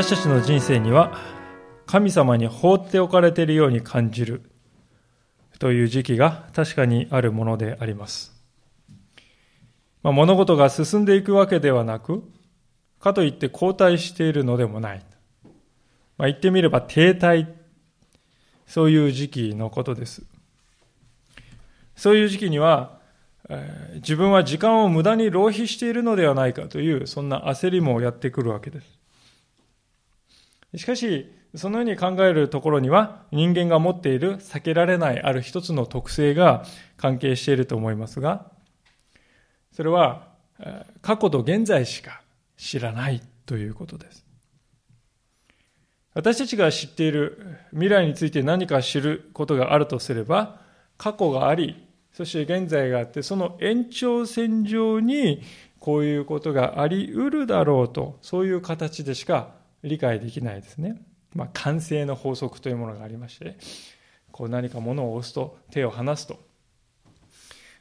私たちの人生には神様に放っておかれているように感じるという時期が確かにあるものであります。まあ、物事が進んでいくわけではなく、かといって後退しているのでもない。まあ、言ってみれば停滞、そういう時期のことです。そういう時期には、えー、自分は時間を無駄に浪費しているのではないかという、そんな焦りもやってくるわけです。しかし、そのように考えるところには、人間が持っている避けられないある一つの特性が関係していると思いますが、それは、過去と現在しか知らないということです。私たちが知っている未来について何か知ることがあるとすれば、過去があり、そして現在があって、その延長線上にこういうことがあり得るだろうと、そういう形でしか理解できないですね。まあ、完成の法則というものがありまして、こう何か物を押すと手を離すと、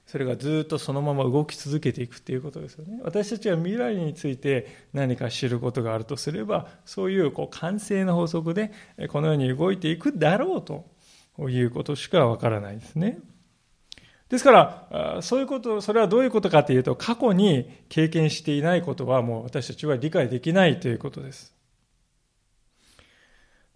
それがずっとそのまま動き続けていくっていうことですよね。私たちは未来について何か知ることがあるとすれば、そういうこう完成の法則でこのように動いていくだろうということしかわからないですね。ですから、そういうこと、それはどういうことかというと、過去に経験していないことはもう私たちは理解できないということです。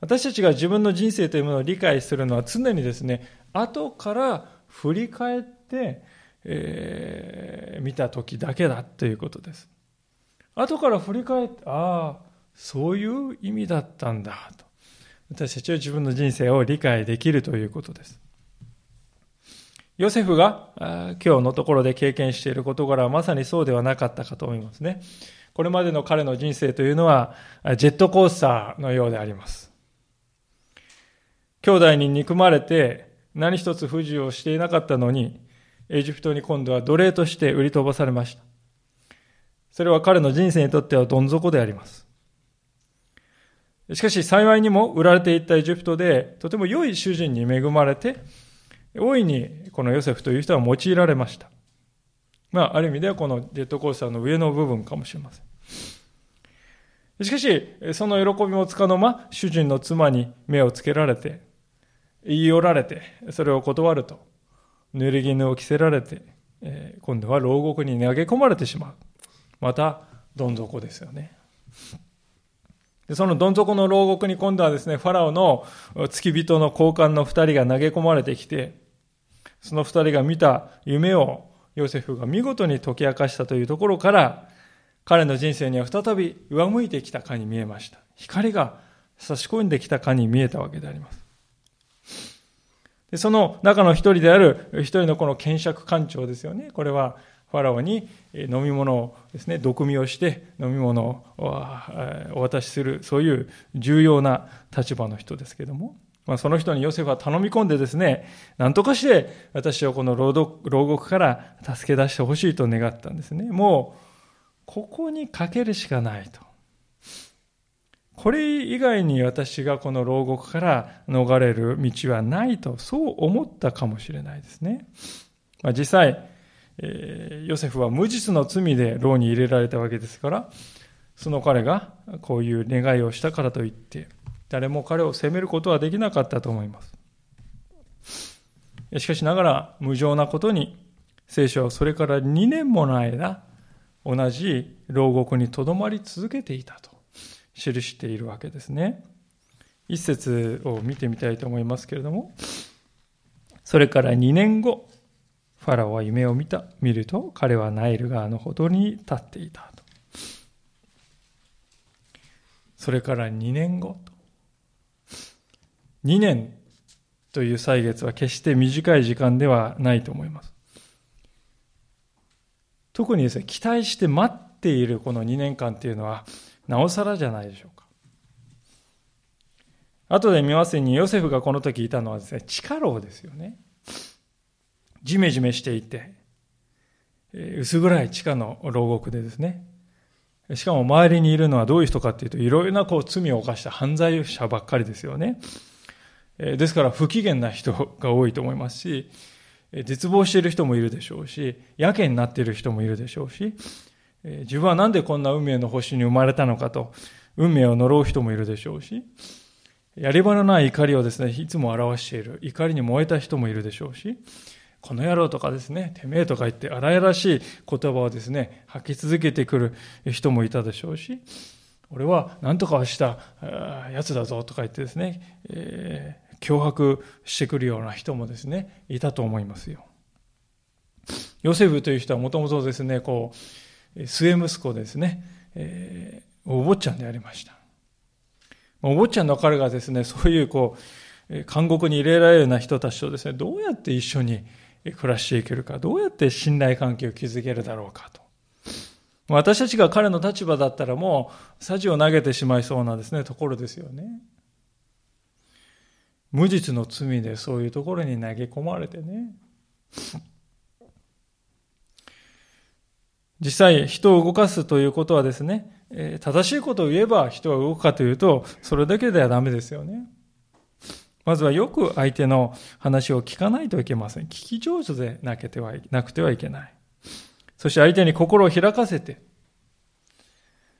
私たちが自分の人生というものを理解するのは常にですね、後から振り返って、えー、見た時だけだということです。後から振り返って、ああ、そういう意味だったんだと。私たちは自分の人生を理解できるということです。ヨセフが今日のところで経験している事柄はまさにそうではなかったかと思いますね。これまでの彼の人生というのはジェットコースターのようであります。兄弟に憎まれて何一つ不自由をしていなかったのに、エジプトに今度は奴隷として売り飛ばされました。それは彼の人生にとってはどん底であります。しかし幸いにも売られていったエジプトでとても良い主人に恵まれて、大いにこのヨセフという人は用いられました。まあ、ある意味ではこのジェットコースターの上の部分かもしれません。しかし、その喜びもつかの間、主人の妻に目をつけられて、言い寄られて、それを断ると、濡れ衣を着せられて、今度は牢獄に投げ込まれてしまう。また、どん底ですよね。そのどん底の牢獄に今度はですね、ファラオの付き人の交換の二人が投げ込まれてきて、その二人が見た夢をヨセフが見事に解き明かしたというところから、彼の人生には再び上向いてきたかに見えました。光が差し込んできたかに見えたわけであります。その中の一人である一人のこの検釈官長ですよね。これはファラオに飲み物をですね、毒味をして飲み物をお渡しする、そういう重要な立場の人ですけども、まあ、その人にヨセフは頼み込んでですね、何とかして私をこの牢獄から助け出してほしいと願ったんですね。もう、ここにかけるしかないと。これ以外に私がこの牢獄から逃れる道はないと、そう思ったかもしれないですね。まあ、実際、えー、ヨセフは無実の罪で牢に入れられたわけですから、その彼がこういう願いをしたからといって、誰も彼を責めることはできなかったと思います。しかしながら無情なことに、聖書はそれから2年もの間、同じ牢獄にとどまり続けていたと。記しているわけですね。一節を見てみたいと思いますけれども、それから2年後、ファラオは夢を見た。見ると、彼はナイル川のほどに立っていたと。それから2年後と。2年という歳月は決して短い時間ではないと思います。特にですね、期待して待っているこの2年間っていうのは、なおさらじゃないでしょうか。後で見ますに、ヨセフがこの時いたのはですね、地下牢ですよね。じめじめしていて、薄暗い地下の牢獄でですね、しかも周りにいるのはどういう人かっていうと、いろいろなこう罪を犯した犯罪者ばっかりですよね。ですから不機嫌な人が多いと思いますし、絶望している人もいるでしょうし、やけになっている人もいるでしょうし、自分はなんでこんな運命の星に生まれたのかと、運命を呪う人もいるでしょうし、やり場のない怒りをですね、いつも表している、怒りに燃えた人もいるでしょうし、この野郎とかですね、てめえとか言って荒々しい言葉をですね、吐き続けてくる人もいたでしょうし、俺は何とかはしたやつだぞとか言ってですね、えー、脅迫してくるような人もですね、いたと思いますよ。ヨセフという人はもともとですね、こう、末息子ですね、えー、お坊ちゃんでありました。お坊ちゃんの彼がですね、そういうこう、監獄に入れられるような人たちとですね、どうやって一緒に暮らしていけるか、どうやって信頼関係を築けるだろうかと。私たちが彼の立場だったらもう、さじを投げてしまいそうなですね、ところですよね。無実の罪でそういうところに投げ込まれてね。実際、人を動かすということはですね、え正しいことを言えば人は動くかというと、それだけではダメですよね。まずはよく相手の話を聞かないといけません。聞き上手でなくてはなくてはいけない。そして相手に心を開かせて、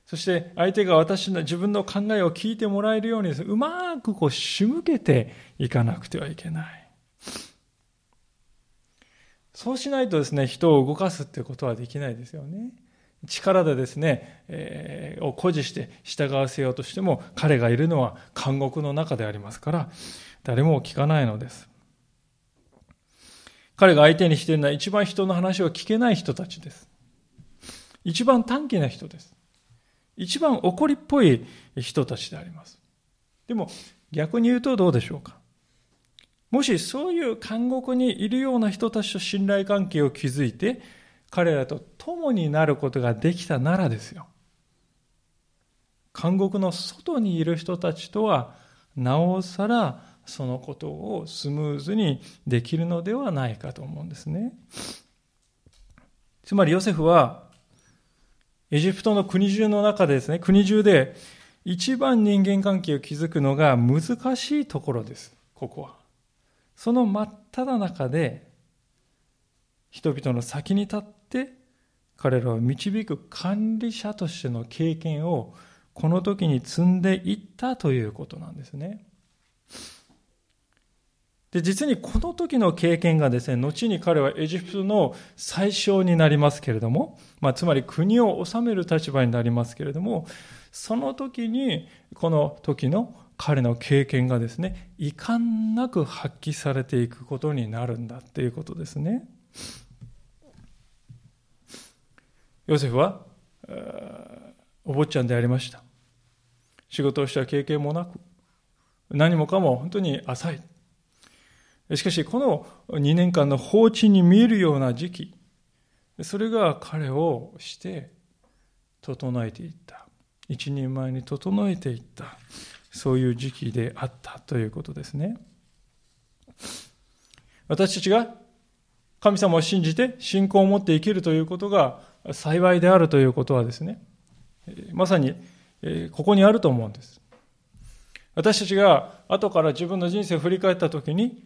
そして相手が私の自分の考えを聞いてもらえるようにうまくこう仕向けていかなくてはいけない。そうしないとですね、人を動かすっていうことはできないですよね。力でですね、えー、を誇示して従わせようとしても、彼がいるのは監獄の中でありますから、誰も聞かないのです。彼が相手にしているのは一番人の話を聞けない人たちです。一番短気な人です。一番怒りっぽい人たちであります。でも逆に言うとどうでしょうか？もしそういう監獄にいるような人たちと信頼関係を築いて、彼らと共になることができたならですよ。監獄の外にいる人たちとは、なおさらそのことをスムーズにできるのではないかと思うんですね。つまりヨセフは、エジプトの国中の中でですね、国中で一番人間関係を築くのが難しいところです、ここは。その真っ只中で、人々の先に立って、彼らを導く管理者としての経験をこの時に積んでいったということなんですね。で、実にこの時の経験がですね、後に彼はエジプトの最小になりますけれども、まあ、つまり国を治める立場になりますけれども、その時に、この時の彼の経験がですね、遺憾なく発揮されていくことになるんだっていうことですね。ヨセフは、お坊ちゃんでありました。仕事をした経験もなく、何もかも本当に浅い。しかし、この2年間の放置に見えるような時期、それが彼をして整えていった。一人前に整えていった。そういう時期であったということですね。私たちが神様を信じて信仰を持って生きるということが幸いであるということはですね、まさにここにあると思うんです。私たちが後から自分の人生を振り返ったときに、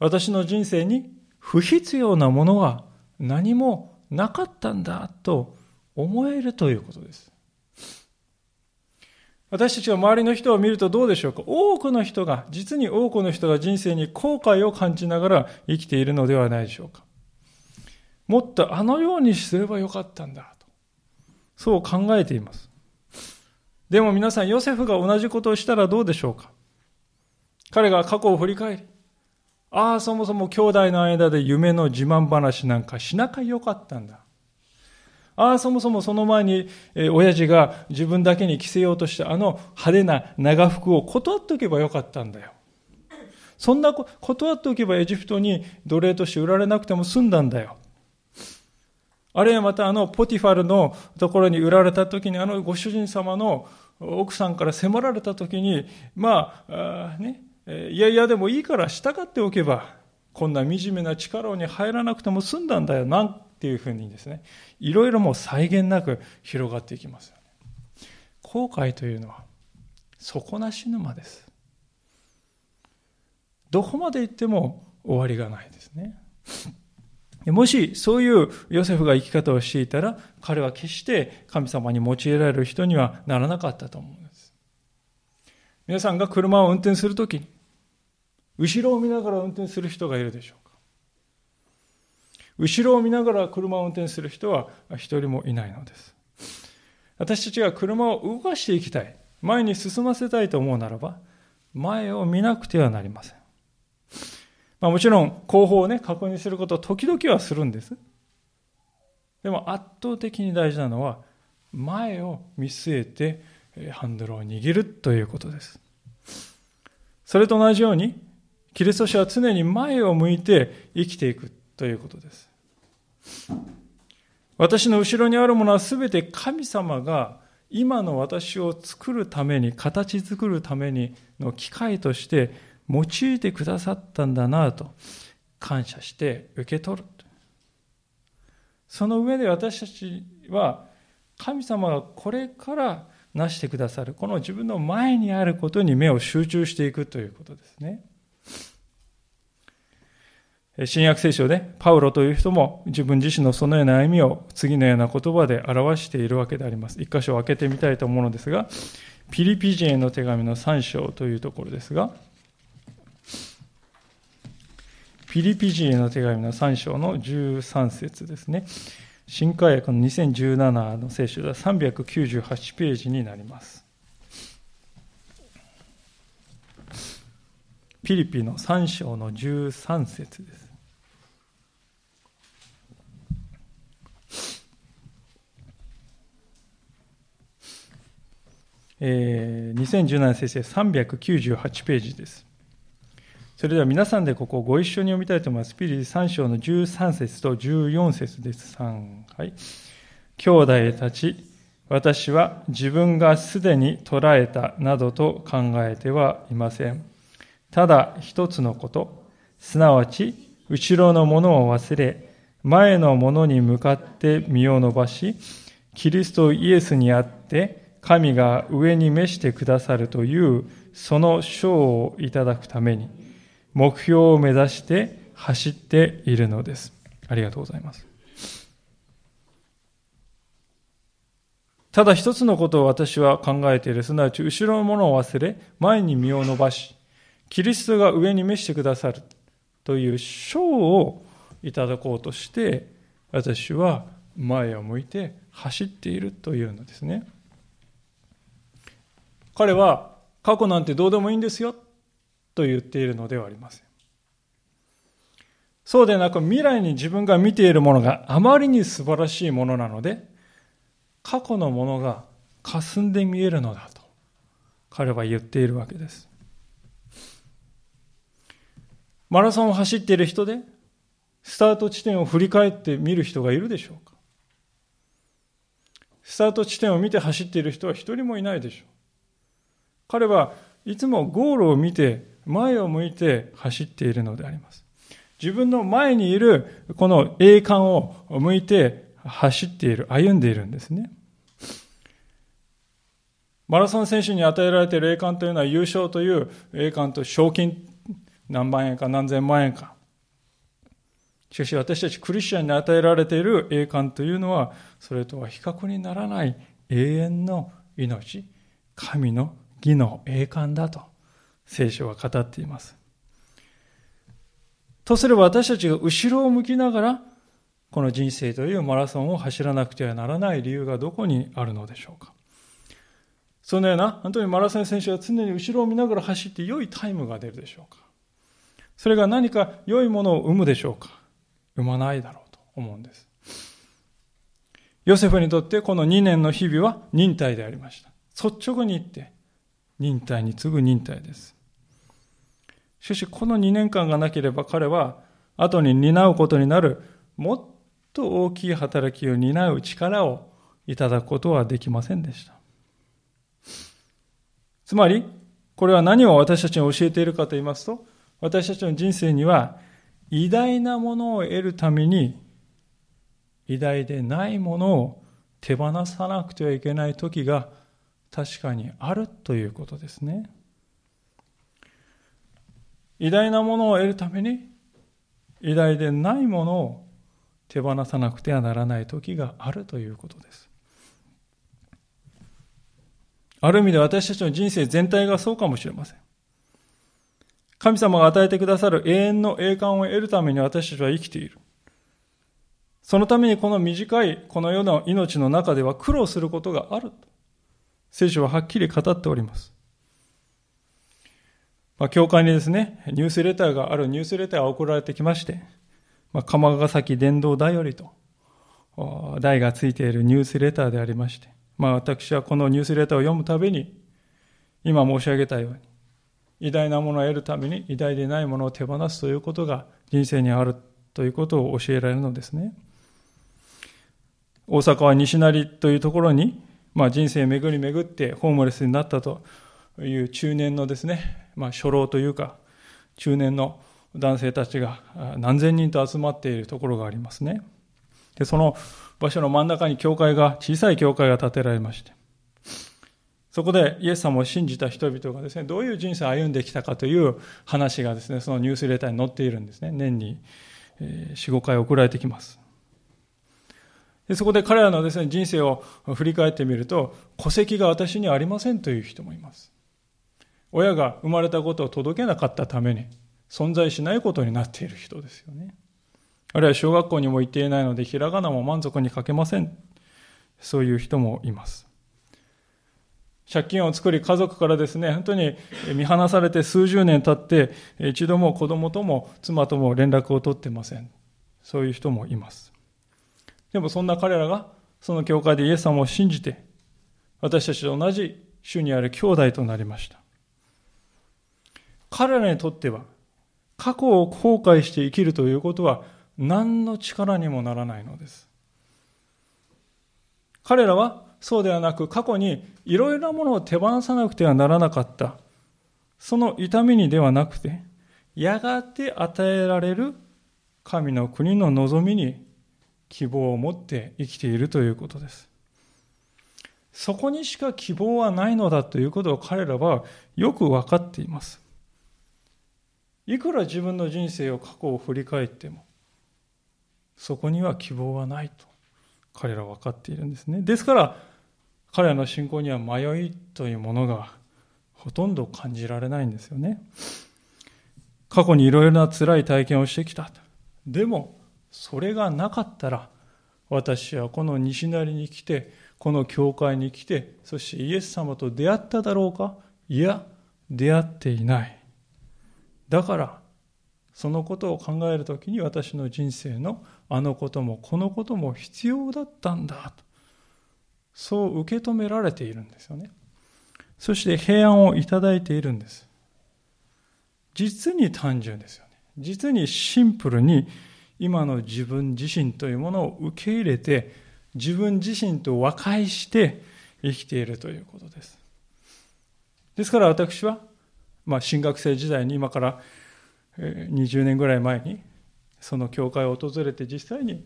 私の人生に不必要なものは何もなかったんだと思えるということです。私たちが周りの人を見るとどうでしょうか？多くの人が、実に多くの人が人生に後悔を感じながら生きているのではないでしょうか？もっとあのようにすればよかったんだと。そう考えています。でも皆さん、ヨセフが同じことをしたらどうでしょうか？彼が過去を振り返り、ああ、そもそも兄弟の間で夢の自慢話なんかしなかよかったんだ。ああ、そもそもその前に、え親父が自分だけに着せようとしたあの派手な長服を断っておけばよかったんだよ。そんなこ断っておけばエジプトに奴隷として売られなくても済んだんだよ。あるいはまたあのポティファルのところに売られた時にあのご主人様の奥さんから迫られた時に、まあ、あね、いやいやでもいいから従っておけば、こんな惨めな力に入らなくても済んだんだよな、っていうふうにですね、いろいろもう際限なく広がっていきますね。後悔というのは、底なし沼です。どこまで行っても終わりがないですね。もしそういうヨセフが生き方をしていたら、彼は決して神様に用いられる人にはならなかったと思うんです。皆さんが車を運転するとき、後ろを見ながら運転する人がいるでしょうか後ろを見ながら車を運転する人は一人もいないのです。私たちが車を動かしていきたい、前に進ませたいと思うならば、前を見なくてはなりません。まあ、もちろん後方をね、確認することを時々はするんです。でも圧倒的に大事なのは、前を見据えてハンドルを握るということです。それと同じように、キリスト者は常に前を向いて生きていくということです。私の後ろにあるものは全て神様が今の私を作るために、形作るためにの機会として用いてくださったんだなと感謝して受け取る。その上で私たちは神様がこれから成してくださる、この自分の前にあることに目を集中していくということですね。新約聖書でパウロという人も自分自身のそのような歩みを次のような言葉で表しているわけであります。一箇所を開けてみたいと思うのですが、ピリピ人への手紙の3章というところですが、ピリピ人への手紙の3章の13節ですね。新海訳の2017の聖書では398ページになります。ピリピの3章の13節です。えー、2017年先生398ページです。それでは皆さんでここをご一緒に読みたいと思います。ピリ3章の13節と14節です。3、はい。兄弟たち、私は自分がすでに捉えたなどと考えてはいません。ただ一つのこと、すなわち後ろのものを忘れ、前のものに向かって身を伸ばし、キリストイエスにあって、神が上に召してくださるというその賞をいただくために目標を目指して走っているのです。ありがとうございます。ただ一つのことを私は考えている。すなわち後ろのものを忘れ、前に身を伸ばし、キリストが上に召してくださるという賞をいただこうとして、私は前を向いて走っているというのですね。彼は過去なんてどうでもいいんですよと言っているのではありません。そうでなく未来に自分が見ているものがあまりに素晴らしいものなので、過去のものが霞んで見えるのだと彼は言っているわけです。マラソンを走っている人で、スタート地点を振り返って見る人がいるでしょうかスタート地点を見て走っている人は一人もいないでしょう。彼はいつもゴールを見て前を向いて走っているのであります。自分の前にいるこの栄冠を向いて走っている、歩んでいるんですね。マラソン選手に与えられている栄冠というのは優勝という栄冠と賞金何万円か何千万円か。しかし私たちクリスチャンに与えられている栄冠というのはそれとは比較にならない永遠の命、神の義の栄冠だと聖書は語っています。とすれば私たちが後ろを向きながらこの人生というマラソンを走らなくてはならない理由がどこにあるのでしょうか。そのような、本当にマラソン選手は常に後ろを見ながら走って良いタイムが出るでしょうか。それが何か良いものを生むでしょうか。生まないだろうと思うんです。ヨセフにとってこの2年の日々は忍耐でありました。率直に言って、忍耐に次ぐ忍耐です。しかし、この2年間がなければ彼は、後に担うことになる、もっと大きい働きを担う力をいただくことはできませんでした。つまり、これは何を私たちに教えているかと言いますと、私たちの人生には、偉大なものを得るために、偉大でないものを手放さなくてはいけない時が確かにあるということですね。偉大なものを得るために偉大でないものを手放さなくてはならない時があるということです。ある意味で私たちの人生全体がそうかもしれません。神様が与えてくださる永遠の栄冠を得るために私たちは生きている。そのためにこの短いこの世の命の中では苦労することがある。聖書ははっきり語っております。まあ、教会にですね、ニュースレターがあるニュースレターが送られてきまして、まあ、釜ヶ崎伝道だよりと、題がついているニュースレターでありまして、まあ、私はこのニュースレターを読むたびに、今申し上げたように、偉大なものを得るために偉大でないものを手放すということが人生にあるということを教えられるのですね。大阪は西成というところに、まあ、人生巡り巡ってホームレスになったという中年のですね、まあ、初老というか、中年の男性たちが何千人と集まっているところがありますね。で、その場所の真ん中に教会が、小さい教会が建てられまして、そこでイエス様を信じた人々がですね、どういう人生を歩んできたかという話がですね、そのニュースレターに載っているんですね。年に4、5回送られてきます。でそこで彼らのですね、人生を振り返ってみると、戸籍が私にありませんという人もいます。親が生まれたことを届けなかったために、存在しないことになっている人ですよね。あるいは小学校にも行っていないので、ひらがなも満足に書けません。そういう人もいます。借金を作り家族からですね、本当に見放されて数十年経って、一度も子供とも妻とも連絡を取ってません。そういう人もいます。でもそんな彼らが、その教会でイエス様を信じて、私たちと同じ主にある兄弟となりました。彼らにとっては、過去を後悔して生きるということは、何の力にもならないのです。彼らはそうではなく過去にいろいろなものを手放さなくてはならなかった。その痛みにではなくて、やがて与えられる神の国の望みに希望を持って生きているということです。そこにしか希望はないのだということを彼らはよく分かっています。いくら自分の人生を過去を振り返っても、そこには希望はないと彼らは分かっているんですね。ですから、彼らの信仰には迷いというものがほとんど感じられないんですよね。過去にいろいろな辛い体験をしてきた。でも、それがなかったら、私はこの西成に来て、この教会に来て、そしてイエス様と出会っただろうか？いや、出会っていない。だから、そのことを考えるときに私の人生のあのこともこのことも必要だったんだと。そう受け止められているんですよね。そして平安をいただいているんです。実に単純ですよね。実にシンプルに今の自分自身というものを受け入れて自分自身と和解して生きているということです。ですから私は、まあ、新学生時代に今から20年ぐらい前にその教会を訪れて実際に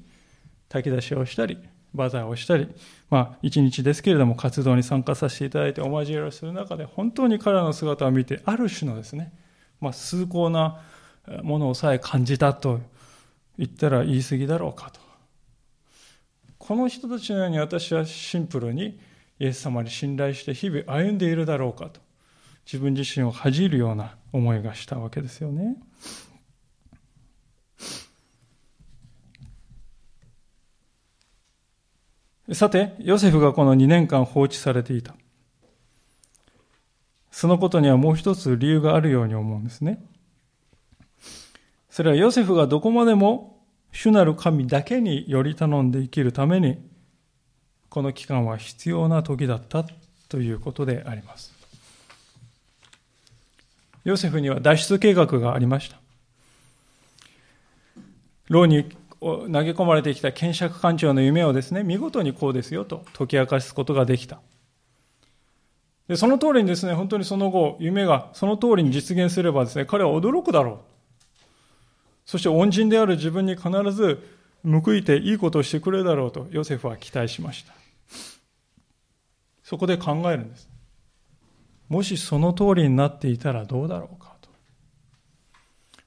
炊き出しをしたりバザーをしたりまあ一日ですけれども活動に参加させていただいてお交わりをする中で本当に彼らの姿を見てある種のですね、まあ、崇高なものをさえ感じたと言ったら言い過ぎだろうかとこの人たちのように私はシンプルにイエス様に信頼して日々歩んでいるだろうかと自分自身を恥じるような思いがしたわけですよね。さて、ヨセフがこの2年間放置されていた。そのことにはもう一つ理由があるように思うんですね。それはヨセフがどこまでも主なる神だけにより頼んで生きるために、この期間は必要な時だったということであります。ヨセフには脱出計画がありました。牢に投げ込まれてきた検釈官長の夢をですね、見事にこうですよと解き明かすことができた。でその通りにですね、本当にその後、夢がその通りに実現すればですね、彼は驚くだろう。そして恩人である自分に必ず報いていいことをしてくれるだろうとヨセフは期待しました。そこで考えるんです。もしその通りになっていたらどうだろうかと。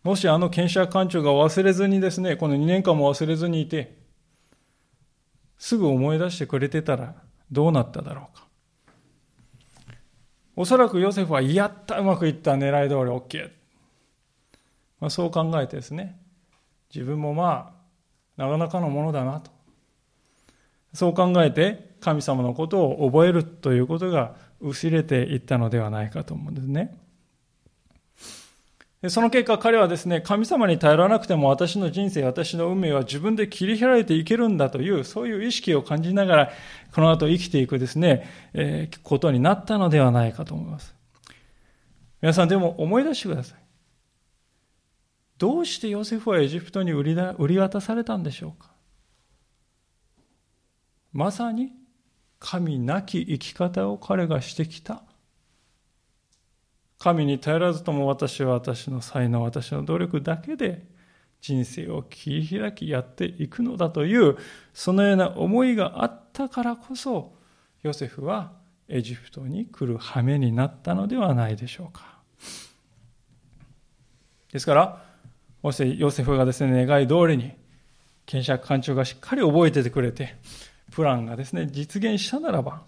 もしあの検察官長が忘れずにですね、この2年間も忘れずにいて、すぐ思い出してくれてたらどうなっただろうか。おそらくヨセフは、やった、うまくいった、狙い通り OK。まあ、そう考えてですね、自分もまあ、なかなかのものだなと。そう考えて、神様のことを覚えるということが薄れていったのではないかと思うんですね。その結果彼はですね、神様に頼らなくても私の人生、私の運命は自分で切り開いていけるんだという、そういう意識を感じながら、この後生きていくですね、えー、ことになったのではないかと思います。皆さんでも思い出してください。どうしてヨセフはエジプトに売りだ売り渡されたんでしょうか？まさに神なき生き方を彼がしてきた。神に頼らずとも私は私の才能、私の努力だけで人生を切り開きやっていくのだという、そのような思いがあったからこそ、ヨセフはエジプトに来る羽目になったのではないでしょうか。ですから、もしヨセフがですね、願い通りに、検釈官庁がしっかり覚えててくれて、プランがですね、実現したならば、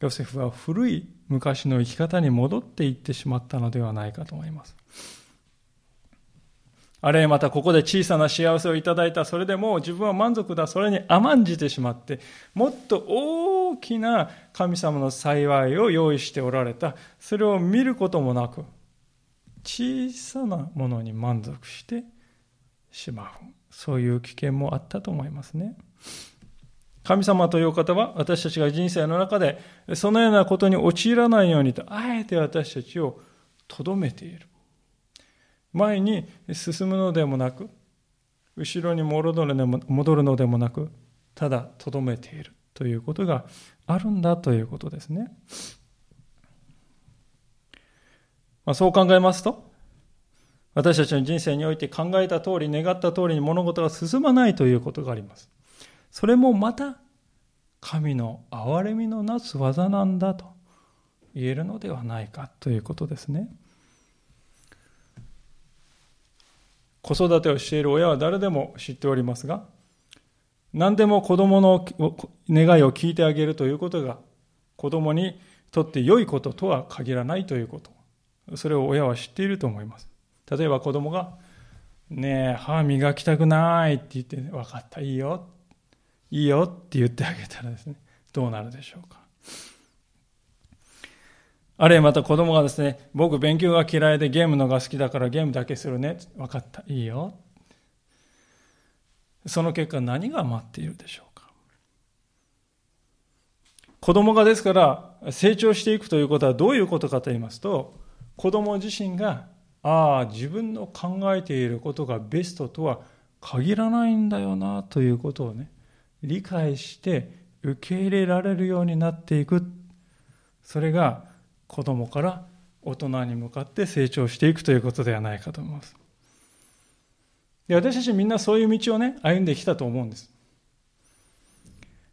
ヨセフは古い昔の生き方に戻っていってしまったのではないかと思います。あれまたここで小さな幸せをいただいた、それでもう自分は満足だ、それに甘んじてしまって、もっと大きな神様の幸いを用意しておられた、それを見ることもなく、小さなものに満足してしまう。そういう危険もあったと思いますね。神様という方は私たちが人生の中でそのようなことに陥らないようにとあえて私たちをとどめている。前に進むのでもなく、後ろに戻るのでもなく、ただとどめているということがあるんだということですね。まあ、そう考えますと、私たちの人生において考えた通り、願った通りに物事が進まないということがあります。それもまた神の憐れみのなす技なんだと言えるのではないかということですね。子育てをしている親は誰でも知っておりますが、何でも子供の願いを聞いてあげるということが子供にとって良いこととは限らないということ。それを親は知っていると思います。例えば子供が、ねえ、歯磨きたくないって言って、分かった、いいよ。いいよって言ってあげたらですね、どうなるでしょうか。あるいはまた子供がですね、僕勉強が嫌いでゲームのが好きだからゲームだけするね。分かった。いいよ。その結果何が待っているでしょうか。子供がですから成長していくということはどういうことかと言いますと、子供自身が、ああ、自分の考えていることがベストとは限らないんだよなということをね、理解して受け入れられるようになっていく。それが子供から大人に向かって成長していくということではないかと思います。で私たちみんなそういう道をね歩んできたと思うんです。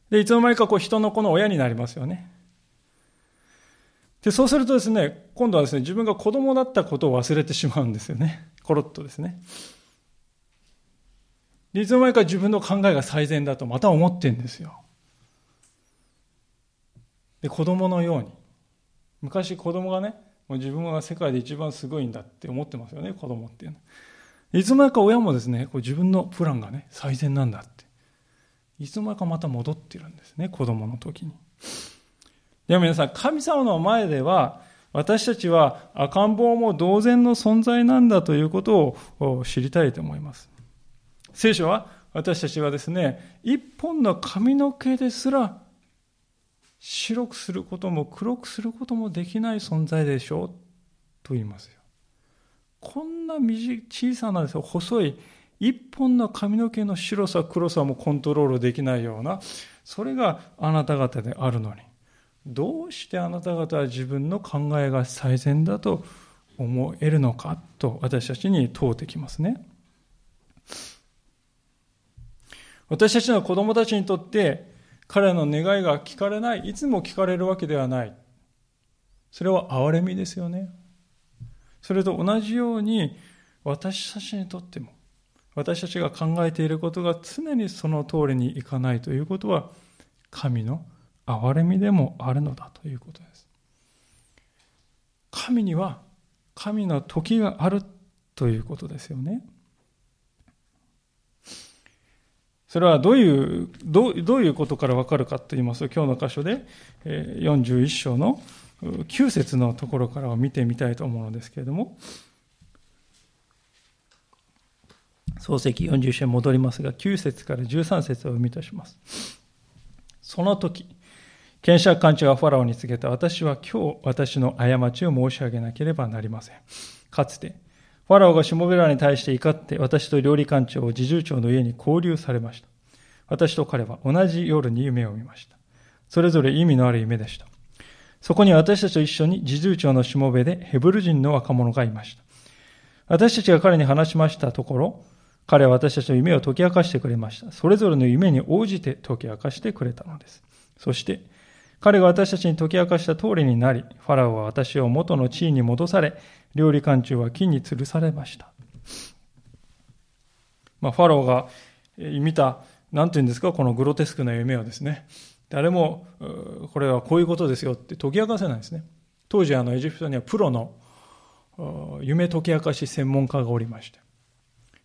でいつの間にかこう人の子の親になりますよね。でそうするとですね今度はですね自分が子供だったことを忘れてしまうんですよね コロッとですねいつの間にか自分の考えが最善だとまた思ってんですよ。で、子供のように。昔子供がね、もう自分が世界で一番すごいんだって思ってますよね、子供っていうのは。いつの間にか親もですね、こう自分のプランがね、最善なんだって。いつの間にかまた戻ってるんですね、子供の時に。でも皆さん、神様の前では、私たちは赤ん坊も同然の存在なんだということを知りたいと思います。聖書は私たちはですね、一本の髪の毛ですら白くすることも黒くすることもできない存在でしょうと言いますよ。こんな小さなです細い一本の髪の毛の白さ黒さもコントロールできないようなそれがあなた方であるのにどうしてあなた方は自分の考えが最善だと思えるのかと私たちに問うてきますね。私たちの子供たちにとって彼の願いが聞かれない、いつも聞かれるわけではない。それは憐れみですよね。それと同じように私たちにとっても私たちが考えていることが常にその通りにいかないということは神の憐れみでもあるのだということです。神には神の時があるということですよね。それはどういう、どうどういうことからわかるかと言いますと、今日の箇所で41章の9節のところからを見てみたいと思うのですけれども、漱石40章に戻りますが、9節から13節を読みとします。その時、検釈官長はファラオに告げた。私は今日私の過ちを申し上げなければなりません。かつて、ファラオがしもべらに対して怒って私と料理官長を侍従長の家に交流されました。私と彼は同じ夜に夢を見ました。それぞれ意味のある夢でした。そこに私たちと一緒に侍従長のしもべでヘブル人の若者がいました。私たちが彼に話しましたところ、彼は私たちの夢を解き明かしてくれました。それぞれの夢に応じて解き明かしてくれたのです。そして、彼が私たちに解き明かした通りになり、ファラオは私を元の地位に戻され、料理官中は木に吊るされました。まあ、ファラオが見た、なんていうんですか、このグロテスクな夢をですね、誰も、これはこういうことですよって解き明かせないんですね。当時、あの、エジプトにはプロの夢解き明かし専門家がおりまして、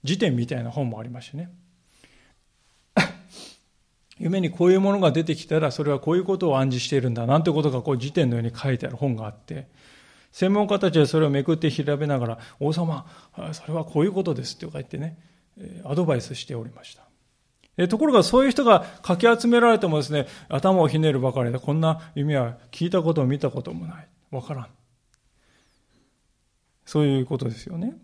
辞典みたいな本もありましてね。夢にこういうものが出てきたら、それはこういうことを暗示しているんだ、なんてことがこう辞典のように書いてある本があって、専門家たちはそれをめくって調べながら、王様、それはこういうことですって言ってね、アドバイスしておりました。ところがそういう人がかき集められてもですね、頭をひねるばかりで、こんな夢は聞いたことも見たこともない。わからん。そういうことですよね。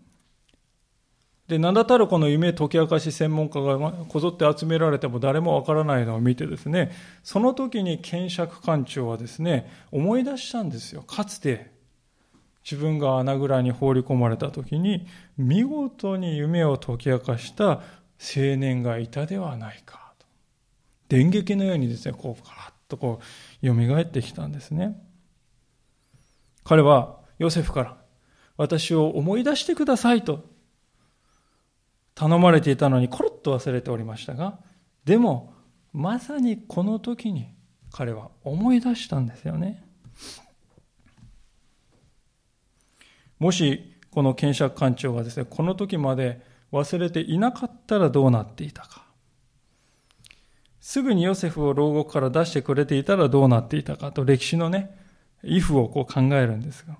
で、名だたるこの夢解き明かし専門家がこぞって集められても誰もわからないのを見てですね、その時に検釈官長はですね、思い出したんですよ。かつて自分が穴蔵に放り込まれた時に、見事に夢を解き明かした青年がいたではないかと。電撃のようにですね、こう、カラッとこう、蘇ってきたんですね。彼はヨセフから、私を思い出してくださいと頼まれていたのにコロッと忘れておりましたが、でも、まさにこの時に彼は思い出したんですよね。もし、この検釈官長がですね、この時まで忘れていなかったらどうなっていたか。すぐにヨセフを牢獄から出してくれていたらどうなっていたかと歴史のね、イフをこう考えるんですが。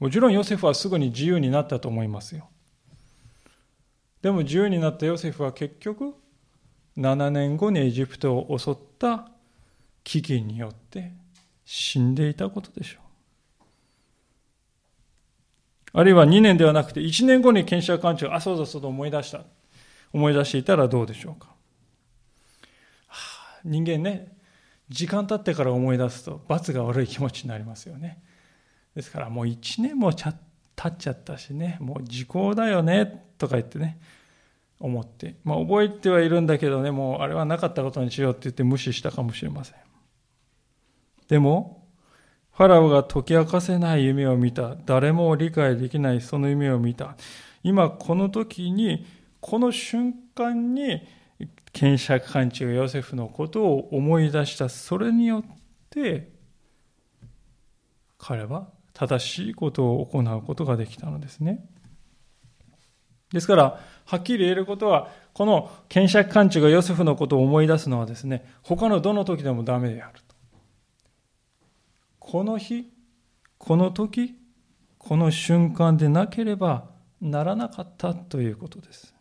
もちろんヨセフはすぐに自由になったと思いますよ。でも自由になったヨセフは結局7年後にエジプトを襲った飢饉によって死んでいたことでしょう。あるいは2年ではなくて1年後に検証官長あそうだそうだ思い出した思い出していたらどうでしょうか。はあ、人間ね時間経ってから思い出すと罰が悪い気持ちになりますよね。ですからもう1年も経っちゃったしねもう時効だよねとか言ってね思って、まあ、覚えてはいるんだけどね、もうあれはなかったことにしようって言って無視したかもしれません。でも、ファラオが解き明かせない夢を見た、誰も理解できないその夢を見た。今この時に、この瞬間に、検釈官中ヨセフのことを思い出した。それによって、彼は正しいことを行うことができたのですね。ですから、はっきり言えることは、この検釈官中がヨセフのことを思い出すのはですね、他のどの時でもダメであると。この日、この時、この瞬間でなければならなかったということです。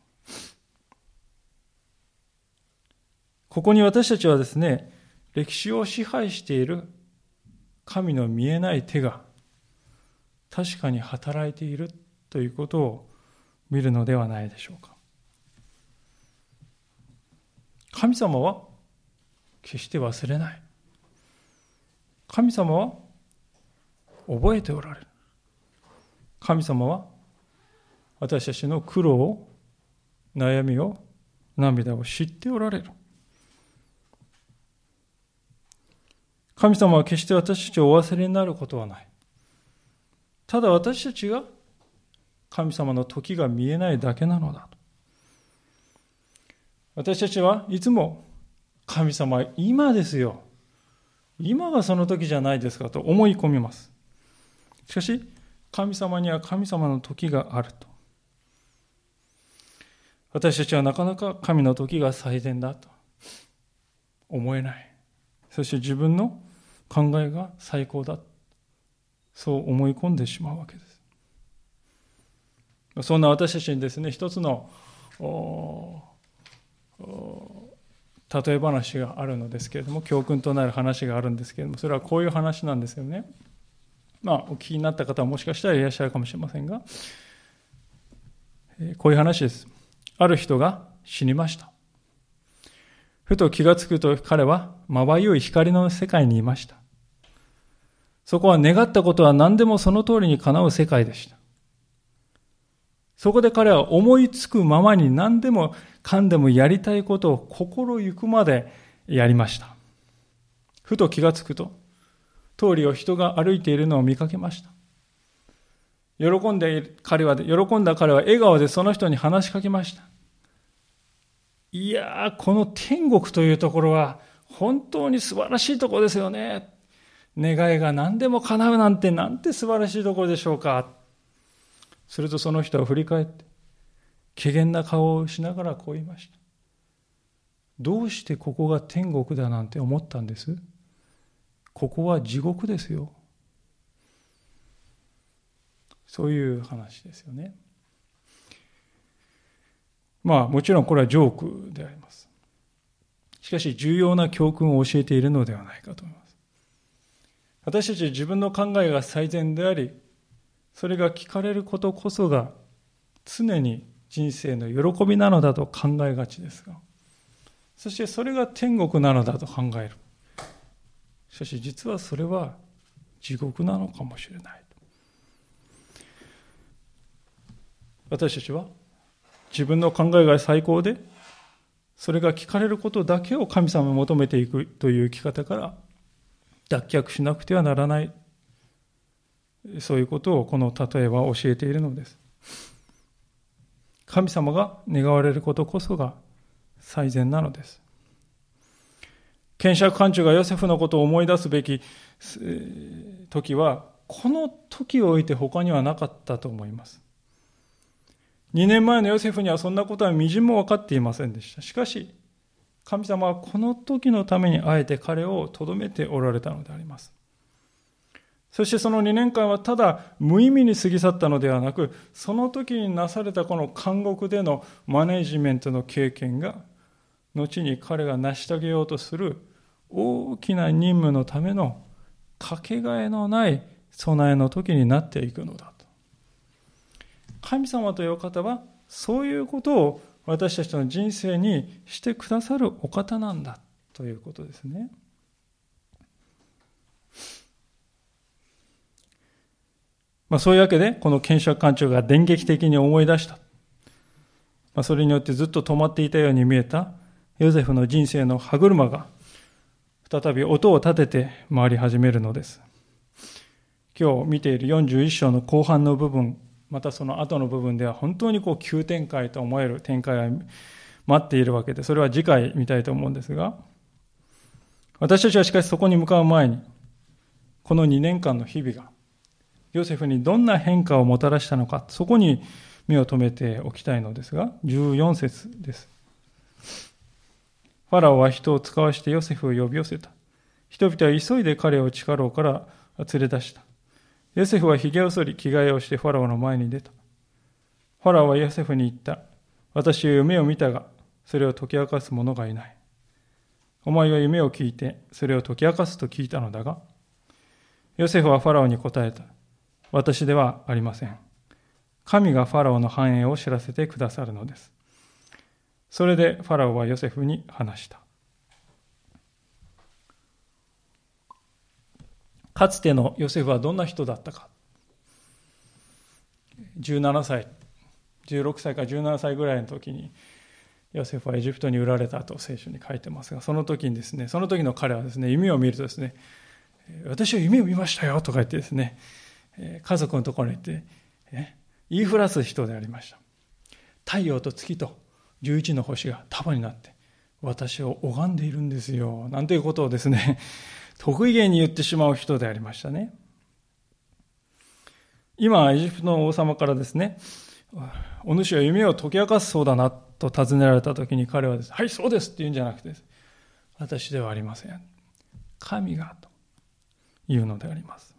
ここに私たちはですね、歴史を支配している神の見えない手が確かに働いているということを見るのではないでしょうか。神様は決して忘れない。神様は覚えておられる。神様は私たちの苦労を、悩みを、涙を知っておられる。神様は決して私たちをお忘れになることはない。ただ私たちが神様の時が見えないだけなのだと。私たちはいつも神様は今ですよ。今がその時じゃないですかと思い込みます。しかし、神様には神様の時があると。私たちはなかなか神の時が最善だと思えない。そして自分の考えが最高だ。そう思い込んでしまうわけです。そんな私たちにですね、一つの例え話があるのですけれども、教訓となる話があるんですけれども、それはこういう話なんですよね。まあ、お聞きになった方はもしかしたらいらっしゃるかもしれませんが、こういう話です。ある人が死にました。ふと気がつくと彼はまばゆい光の世界にいました。そこは願ったことは何でもその通りに叶う世界でした。そこで彼は思いつくままに何でもかんでもやりたいことを心ゆくまでやりました。ふと気がつくと、通りを人が歩いているのを見かけました。喜んで彼は、喜んだ彼は笑顔でその人に話しかけました。いやー、この天国というところは本当に素晴らしいところですよね。願いが何でも叶うなんてなんて素晴らしいところでしょうか。するとその人は振り返って、怪げな顔をしながらこう言いました。どうしてここが天国だなんて思ったんです？ここは地獄ですよ。そういう話ですよね。まあもちろんこれはジョークであります。しかし重要な教訓を教えているのではないかと思います。私たち自分の考えが最善であり、それが聞かれることこそが常に人生の喜びなのだと考えがちですが、そしてそれが天国なのだと考える。しかし実はそれは地獄なのかもしれない。私たちは自分の考えが最高で、それが聞かれることだけを神様に求めていくという生き方から脱却しなくてはならないそういうことをこの例えは教えているのです。神様が願われることこそが最善なのです。検釈官長がヨセフのことを思い出すべき時は、この時を置いて他にはなかったと思います。2年前のヨセフにはそんなことはみじんも分かっていませんでした。しかし、神様はこの時のためにあえて彼をとどめておられたのであります。そしてその2年間はただ無意味に過ぎ去ったのではなく、その時になされたこの監獄でのマネジメントの経験が、後に彼が成し遂げようとする大きな任務のためのかけがえのない備えの時になっていくのだと。神様というお方は、そういうことを私たちの人生にしてくださるお方なんだということですね。まあ、そういうわけで、この検証官長が電撃的に思い出した。まあ、それによってずっと止まっていたように見えたヨゼフの人生の歯車が再び音を立てて回り始めるのです。今日見ている41章の後半の部分、またその後の部分では本当にこう急展開と思える展開が待っているわけで、それは次回見たいと思うんですが、私たちはしかしそこに向かう前に、この2年間の日々が、ヨセフにどんな変化をもたらしたのか、そこに目を留めておきたいのですが、14節です。ファラオは人を使わしてヨセフを呼び寄せた。人々は急いで彼を地下牢から連れ出した。ヨセフは髭を剃り着替えをしてファラオの前に出た。ファラオはヨセフに言った。私は夢を見たが、それを解き明かす者がいない。お前は夢を聞いて、それを解き明かすと聞いたのだが、ヨセフはファラオに答えた。私ではありません。神がファラオの繁栄を知らせてくださるのです。それでファラオはヨセフに話した。かつてのヨセフはどんな人だったか。17歳、16歳か17歳ぐらいの時に、ヨセフはエジプトに売られたと聖書に書いてますが、その時にですね、その時の彼はですね、夢を見るとですね、私は夢を見ましたよとか言ってですね、家族のところに行って、言いふらす人でありました。太陽と月と11の星が束になって、私を拝んでいるんですよ。なんていうことをですね、得意げに言ってしまう人でありましたね。今、エジプトの王様からですね、お主は夢を解き明かすそうだなと尋ねられた時に彼はです、ね、はい、そうですって言うんじゃなくて、私ではありません。神がというのであります。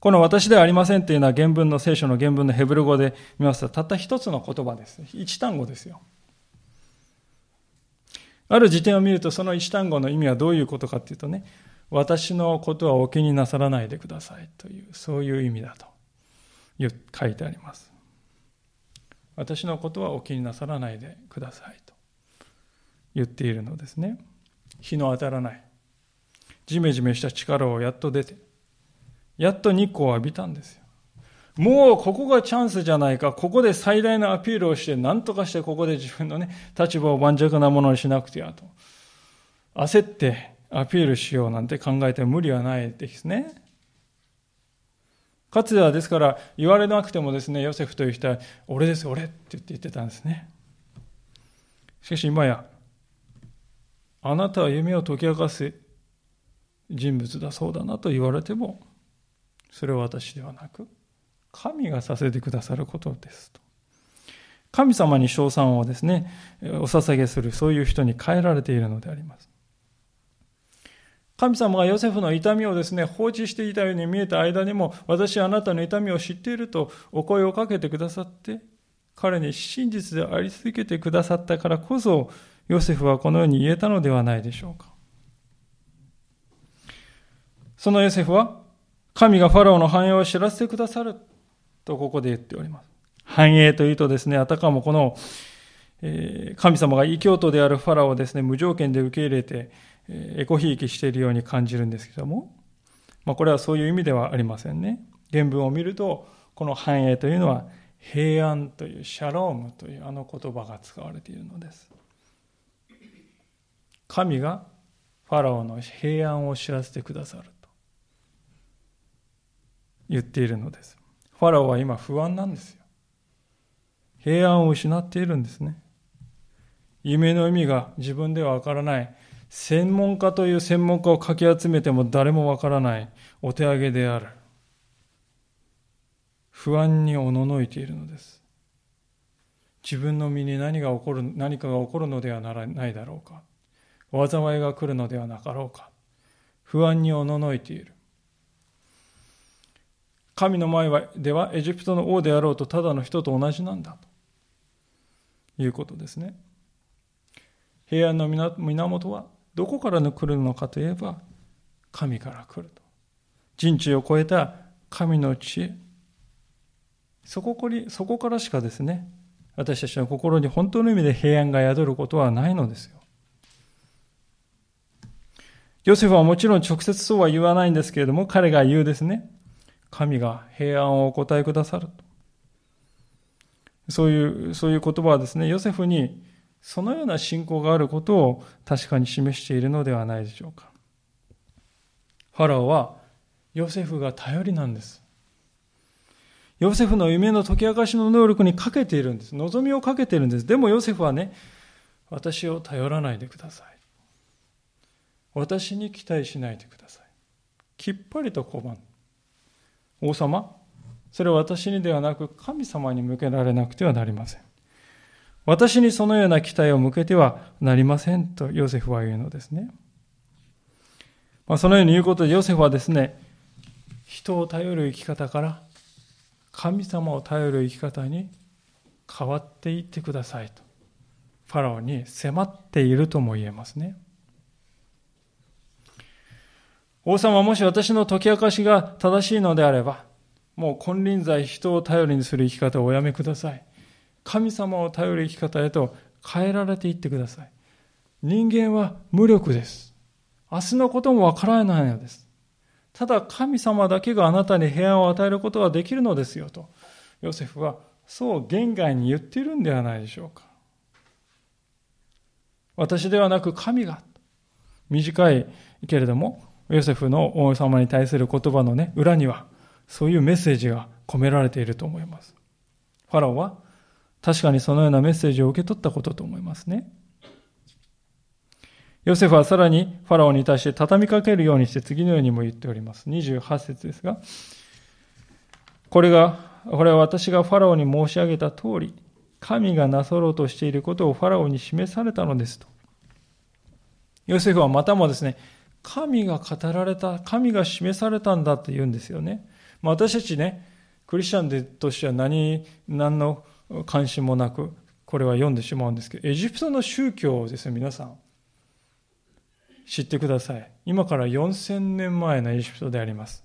この私ではありませんというのは原文の聖書の原文のヘブル語で見ますと、たった一つの言葉です。一単語ですよ。ある辞典を見ると、その一単語の意味はどういうことかっていうとね、私のことはお気になさらないでくださいという、そういう意味だと書いてあります。私のことはお気になさらないでくださいと言っているのですね。日の当たらない。じめじめした力をやっと出て、やっと日光を浴びたんですよ。もうここがチャンスじゃないか、ここで最大のアピールをして、何とかしてここで自分のね、立場を盤石なものにしなくてやと。焦ってアピールしようなんて考えて無理はないですね。かつてはですから言われなくてもですね、ヨセフという人は、俺です、俺って言って言ってたんですね。しかし今や、あなたは夢を解き明かす人物だそうだなと言われても、それは私ではなく、神がさせてくださることですと。神様に称賛をですね、お捧げする、そういう人に変えられているのであります。神様がヨセフの痛みをですね、放置していたように見えた間にも、私はあなたの痛みを知っているとお声をかけてくださって、彼に真実であり続けてくださったからこそ、ヨセフはこのように言えたのではないでしょうか。そのヨセフは、神がファラオの繁栄を知らせてくださるとここで言っております。繁栄というとですね、あたかもこの、えー、神様が異教徒であるファラオをですね、無条件で受け入れてえ、エコひいきしているように感じるんですけども、まあ、これはそういう意味ではありませんね。原文を見ると、この繁栄というのは、平安というシャロームというあの言葉が使われているのです。神がファラオの平安を知らせてくださる言っているのです。ファラオは今不安なんですよ。平安を失っているんですね。夢の意味が自分ではわからない。専門家という専門家をかき集めても誰もわからないお手上げである。不安におののいているのです。自分の身に何が起こる、何かが起こるのではないだろうか。災いが来るのではなかろうか。不安におののいている。神の前ではエジプトの王であろうとただの人と同じなんだということですね。平安の源はどこから来るのかといえば、神から来ると。人知を超えた神の知恵。そこそこからしかですね、私たちの心に本当の意味で平安が宿ることはないのですよ。ヨセフはもちろん直接そうは言わないんですけれども、彼が言うですね、神が平安をお答えくださる。そういう、そういう言葉はですね、ヨセフにそのような信仰があることを確かに示しているのではないでしょうか。ファラオはヨセフが頼りなんです。ヨセフの夢の解き明かしの能力にかけているんです。望みをかけているんです。でもヨセフはね、私を頼らないでください。私に期待しないでください。きっぱりと拒む。王様、それは私にではなく神様に向けられなくてはなりません。私にそのような期待を向けてはなりませんとヨセフは言うのですね。まあ、そのように言うことでヨセフはですね、人を頼る生き方から神様を頼る生き方に変わっていってくださいと、ファラオに迫っているとも言えますね。王様もし私の解き明かしが正しいのであれば、もう金輪際人を頼りにする生き方をおやめください。神様を頼る生き方へと変えられていってください。人間は無力です。明日のこともわからないのです。ただ神様だけがあなたに平安を与えることができるのですよと、ヨセフはそう言外に言っているんではないでしょうか。私ではなく神が。短いけれども、ヨセフの王様に対する言葉のね、裏には、そういうメッセージが込められていると思います。ファラオは、確かにそのようなメッセージを受け取ったことと思いますね。ヨセフはさらにファラオに対して畳みかけるようにして次のようにも言っております。28節ですが、これが、これは私がファラオに申し上げた通り、神がなさろうとしていることをファラオに示されたのですと。ヨセフはまたもですね、神が語られた、神が示されたんだって言うんですよね。まあ、私たちね、クリスチャンとしては何、何の関心もなく、これは読んでしまうんですけど、エジプトの宗教をですね、皆さん、知ってください。今から4000年前のエジプトであります。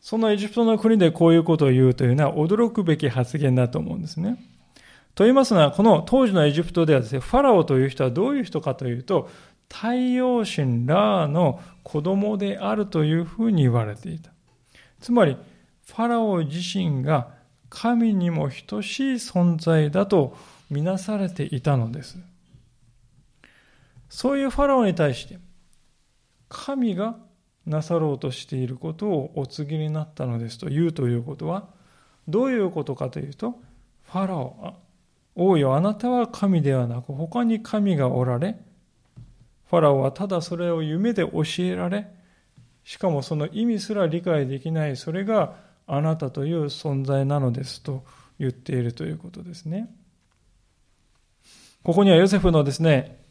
そのエジプトの国でこういうことを言うというのは驚くべき発言だと思うんですね。と言いますのは、この当時のエジプトではですね、ファラオという人はどういう人かというと、太陽神ラーの子供であるというふうに言われていた。つまり、ファラオ自身が神にも等しい存在だとみなされていたのです。そういうファラオに対して、神がなさろうとしていることをお告げになったのですと言うということは、どういうことかというと、ファラオ、王よ、あなたは神ではなく、他に神がおられ、ファラオはただそれを夢で教えられ、しかもその意味すら理解できない、それがあなたという存在なのですと言っているということですね。ここにはヨセフのですね、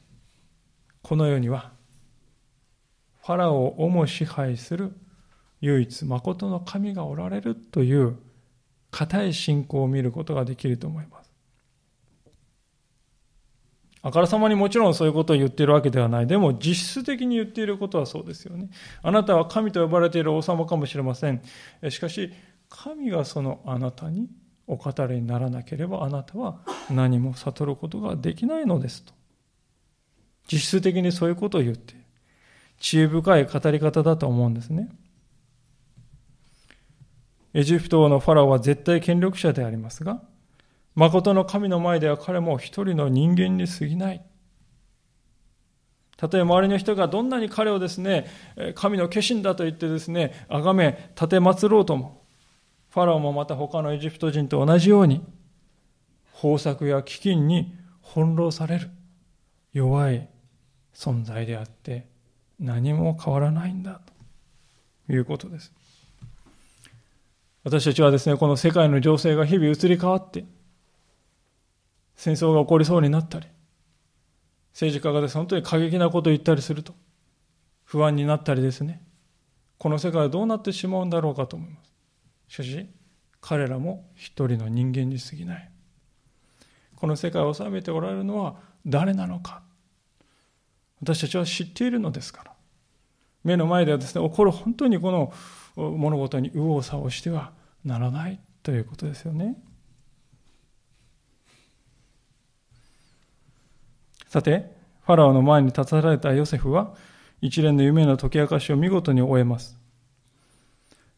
この世には、ファラオをも支配する唯一誠の神がおられるという固い信仰を見ることができると思います。あからさまにもちろんそういうことを言っているわけではない。でも実質的に言っていることはそうですよね。あなたは神と呼ばれている王様かもしれません。しかし、神がそのあなたにお語りにならなければあなたは何も悟ることができないのですと。実質的にそういうことを言っている知恵深い語り方だと思うんですね。エジプトのファラオは絶対権力者でありますが、誠の神の前では彼も一人の人間に過ぎない。たとえ周りの人がどんなに彼をですね、神の化身だと言ってですね、崇め、立て祀ろうとも、ファラオもまた他のエジプト人と同じように、豊作や飢饉に翻弄される弱い存在であって、何も変わらないんだということです。私たちはですね、この世界の情勢が日々移り変わって、戦争が起こりそうになったり、政治家がですね、本当に過激なことを言ったりすると、不安になったりですね、この世界はどうなってしまうんだろうかと思います。しかし、彼らも一人の人間に過ぎない。この世界を治めておられるのは誰なのか。私たちは知っているのですから。目の前ではですね、起こる本当にこの物事に右往左往してはならないということですよね。さて、ファラオの前に立たされたヨセフは、一連の夢の解き明かしを見事に終えます。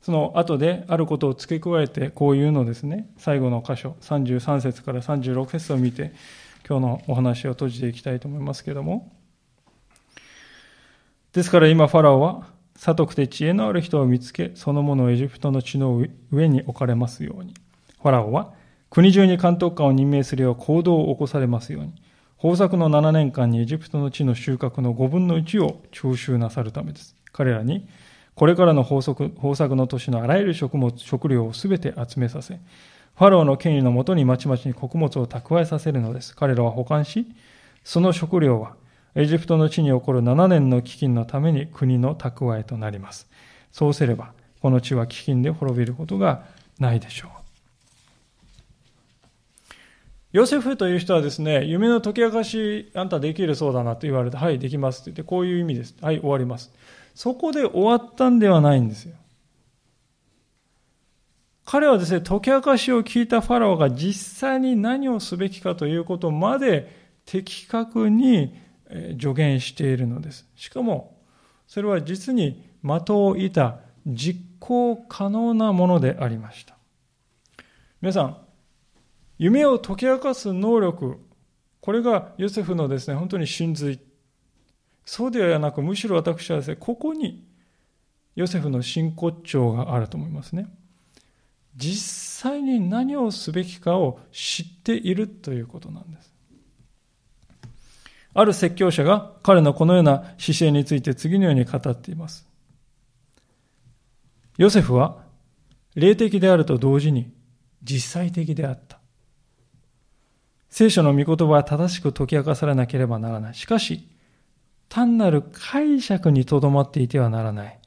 その後であることを付け加えてこういうのですね、最後の箇所、33節から36節を見て、今日のお話を閉じていきたいと思いますけれども、ですから今ファラオは、悟くて知恵のある人を見つけ、そのものをエジプトの地の上に置かれますように。ファラオは、国中に監督官を任命するよう行動を起こされますように。豊作の7年間にエジプトの地の収穫の5分の1を徴収なさるためです。彼らに、これからの豊作豊作の年のあらゆる食物、食料をすべて集めさせ、ファローの権威のもとにまちまちに穀物を蓄えさせるのです。彼らは保管し、その食料はエジプトの地に起こる7年の飢饉のために国の蓄えとなります。そうすれば、この地は飢饉で滅びることがないでしょう。ヨセフという人はですね、夢の解き明かし、あんたできるそうだなと言われて、はい、できますって言って、こういう意味です。はい、終わります。そこで終わったんではないんですよ。彼はですね、解き明かしを聞いたファラオが実際に何をすべきかということまで的確に助言しているのです。しかも、それは実に的を射た実行可能なものでありました。皆さん、夢を解き明かす能力、これがヨセフのですね、本当に真髄。そうではなく、むしろ私はですね、ここにヨセフの真骨頂があると思いますね。実際に何をすべきかを知っているということなんです。ある説教者が彼のこのような姿勢について次のように語っています。ヨセフは霊的であると同時に実際的であった。聖書の御言葉は正しく解き明かされなければならない。しかし、単なる解釈にとどまっていてはならない。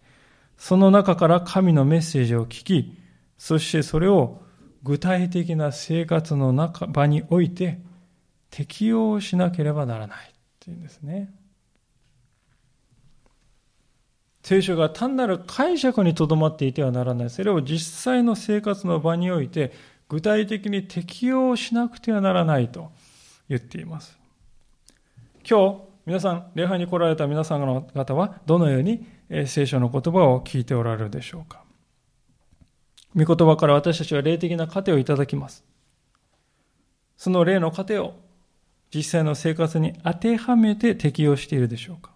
その中から神のメッセージを聞き、そしてそれを具体的な生活の中場において適用しなければならないっていうんですね。聖書が単なる解釈にとどまっていてはならない。それを実際の生活の場において具体的に適用しなくてはならないと言っています。今日、皆さん、礼拝に来られた皆さん方はどのように聖書の言葉を聞いておられるでしょうか。御言葉から私たちは霊的な糧をいただきます。その霊の糧を実際の生活に当てはめて適用しているでしょうか。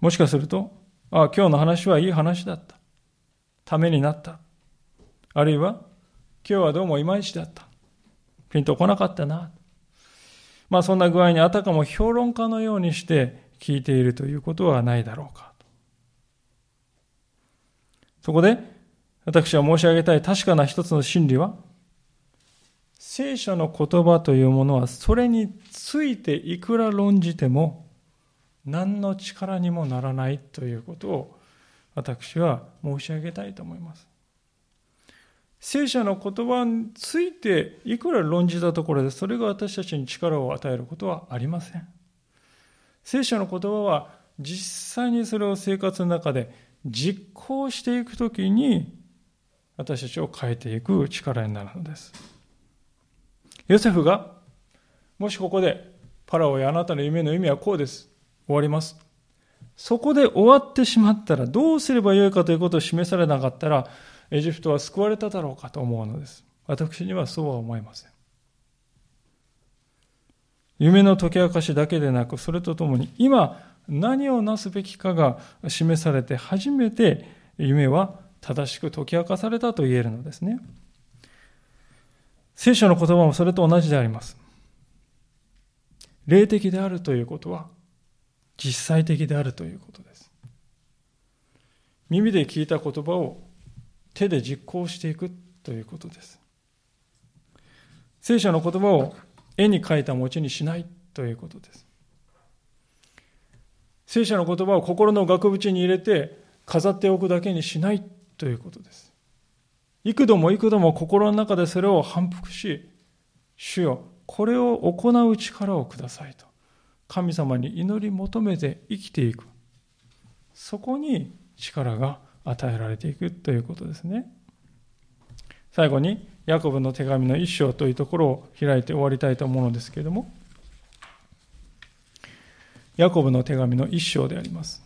もしかすると、ああ、今日の話はいい話だった。ためになった。あるいは、今日はどうもいまいちだった。ピンとこなかったな。まあそんな具合にあたかも評論家のようにして聞いているということはないだろうか。そこで、私は申し上げたい確かな一つの真理は、聖書の言葉というものは、それについていくら論じても、何の力にもならないということを私は申し上げたいと思います。聖書の言葉についていくら論じたところでそれが私たちに力を与えることはありません。聖書の言葉は実際にそれを生活の中で実行していくときに私たちを変えていく力になるのです。ヨセフがもしここでパラオやあなたの夢の意味はこうです。終わります。そこで終わってしまったらどうすればよいかということを示されなかったらエジプトは救われただろうかと思うのです。私にはそうは思いません。夢の解き明かしだけでなく、それとともに今何をなすべきかが示されて初めて夢は正しく解き明かされたと言えるのですね。聖書の言葉もそれと同じであります。霊的であるということは実際的であるということです。耳で聞いた言葉を手で実行していくということです。聖書の言葉を絵に描いた餅にしないということです。聖書の言葉を心の額縁に入れて飾っておくだけにしないということです。幾度も幾度も心の中でそれを反復し、主よ、これを行う力をくださいと。神様に祈り求めて生きていく。そこに力が与えられていくということですね。最後に、ヤコブの手紙の一章というところを開いて終わりたいと思うのですけれども、ヤコブの手紙の一章であります。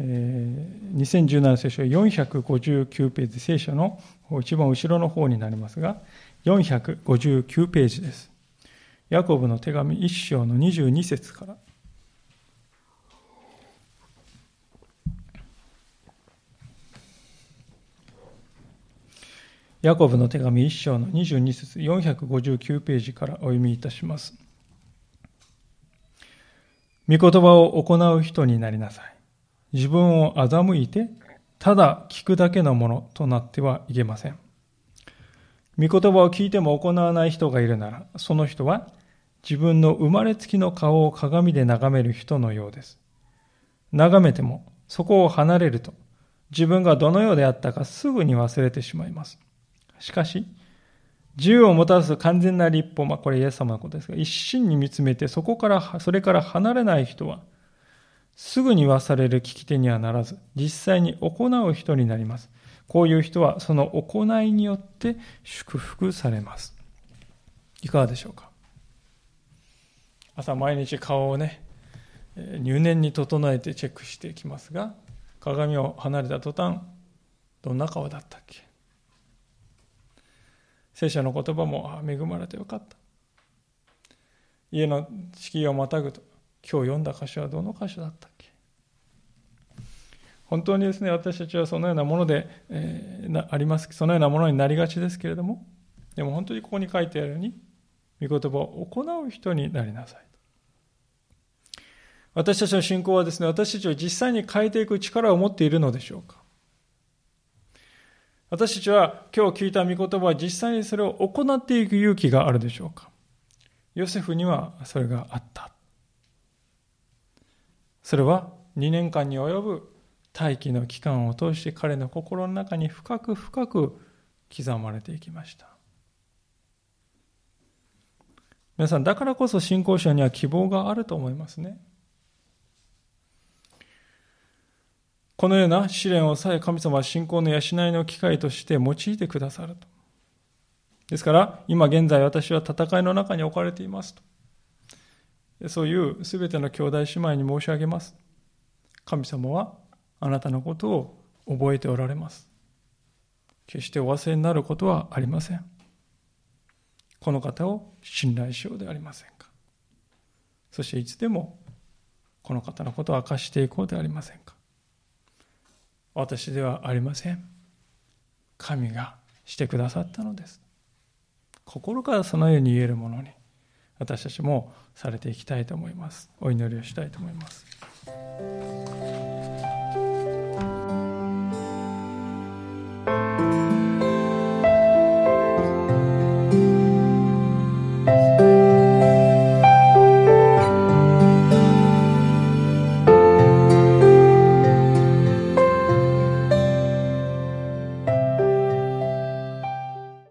えー、2017聖書459ページ、聖書の一番後ろの方になりますが、459ページです。ヤコブの手紙1章の22節から。ヤコブの手紙1章の22節459ページからお読みいたします。御言葉を行う人になりなさい。自分を欺いて、ただ聞くだけのものとなってはいけません。御言葉を聞いても行わない人がいるなら、その人は自分の生まれつきの顔を鏡で眺める人のようです。眺めても、そこを離れると、自分がどのようであったかすぐに忘れてしまいます。しかし、自由をもたらす完全な立法、まあこれイエス様のことですが、一心に見つめて、そこから、それから離れない人は、すぐに忘れる聞き手にはならず、実際に行う人になります。こういう人はその行いによって祝福されます。いかがでしょうか？朝毎日顔をね、入念に整えてチェックしていきますが、鏡を離れた途端、どんな顔だったっけ？聖書の言葉も恵まれてよかった。家の敷居をまたぐと、今日読んだ箇所はどの箇所だったっけ本当にですね、私たちはそのようなもので、えー、あります、そのようなものになりがちですけれども、でも本当にここに書いてあるように、御言葉を行う人になりなさい。私たちの信仰はですね、私たちを実際に変えていく力を持っているのでしょうか私たちは今日聞いた御言葉は実際にそれを行っていく勇気があるでしょうか？ヨセフにはそれがあった。それは2年間に及ぶ待機の期間を通して彼の心の中に深く深く刻まれていきました。皆さん、だからこそ信仰者には希望があると思いますね。このような試練をさえ神様は信仰の養いの機会として用いてくださると。ですから、今現在私は戦いの中に置かれていますと。そういうすべての兄弟姉妹に申し上げます。神様はあなたのことを覚えておられます。決してお忘れになることはありません。この方を信頼しようではありませんか。そしていつでもこの方のことを明かしていこうではありませんか。私ではありません。神がしてくださったのです。心からそのように言えるものに私たちもされていきたいと思います。お祈りをしたいと思います。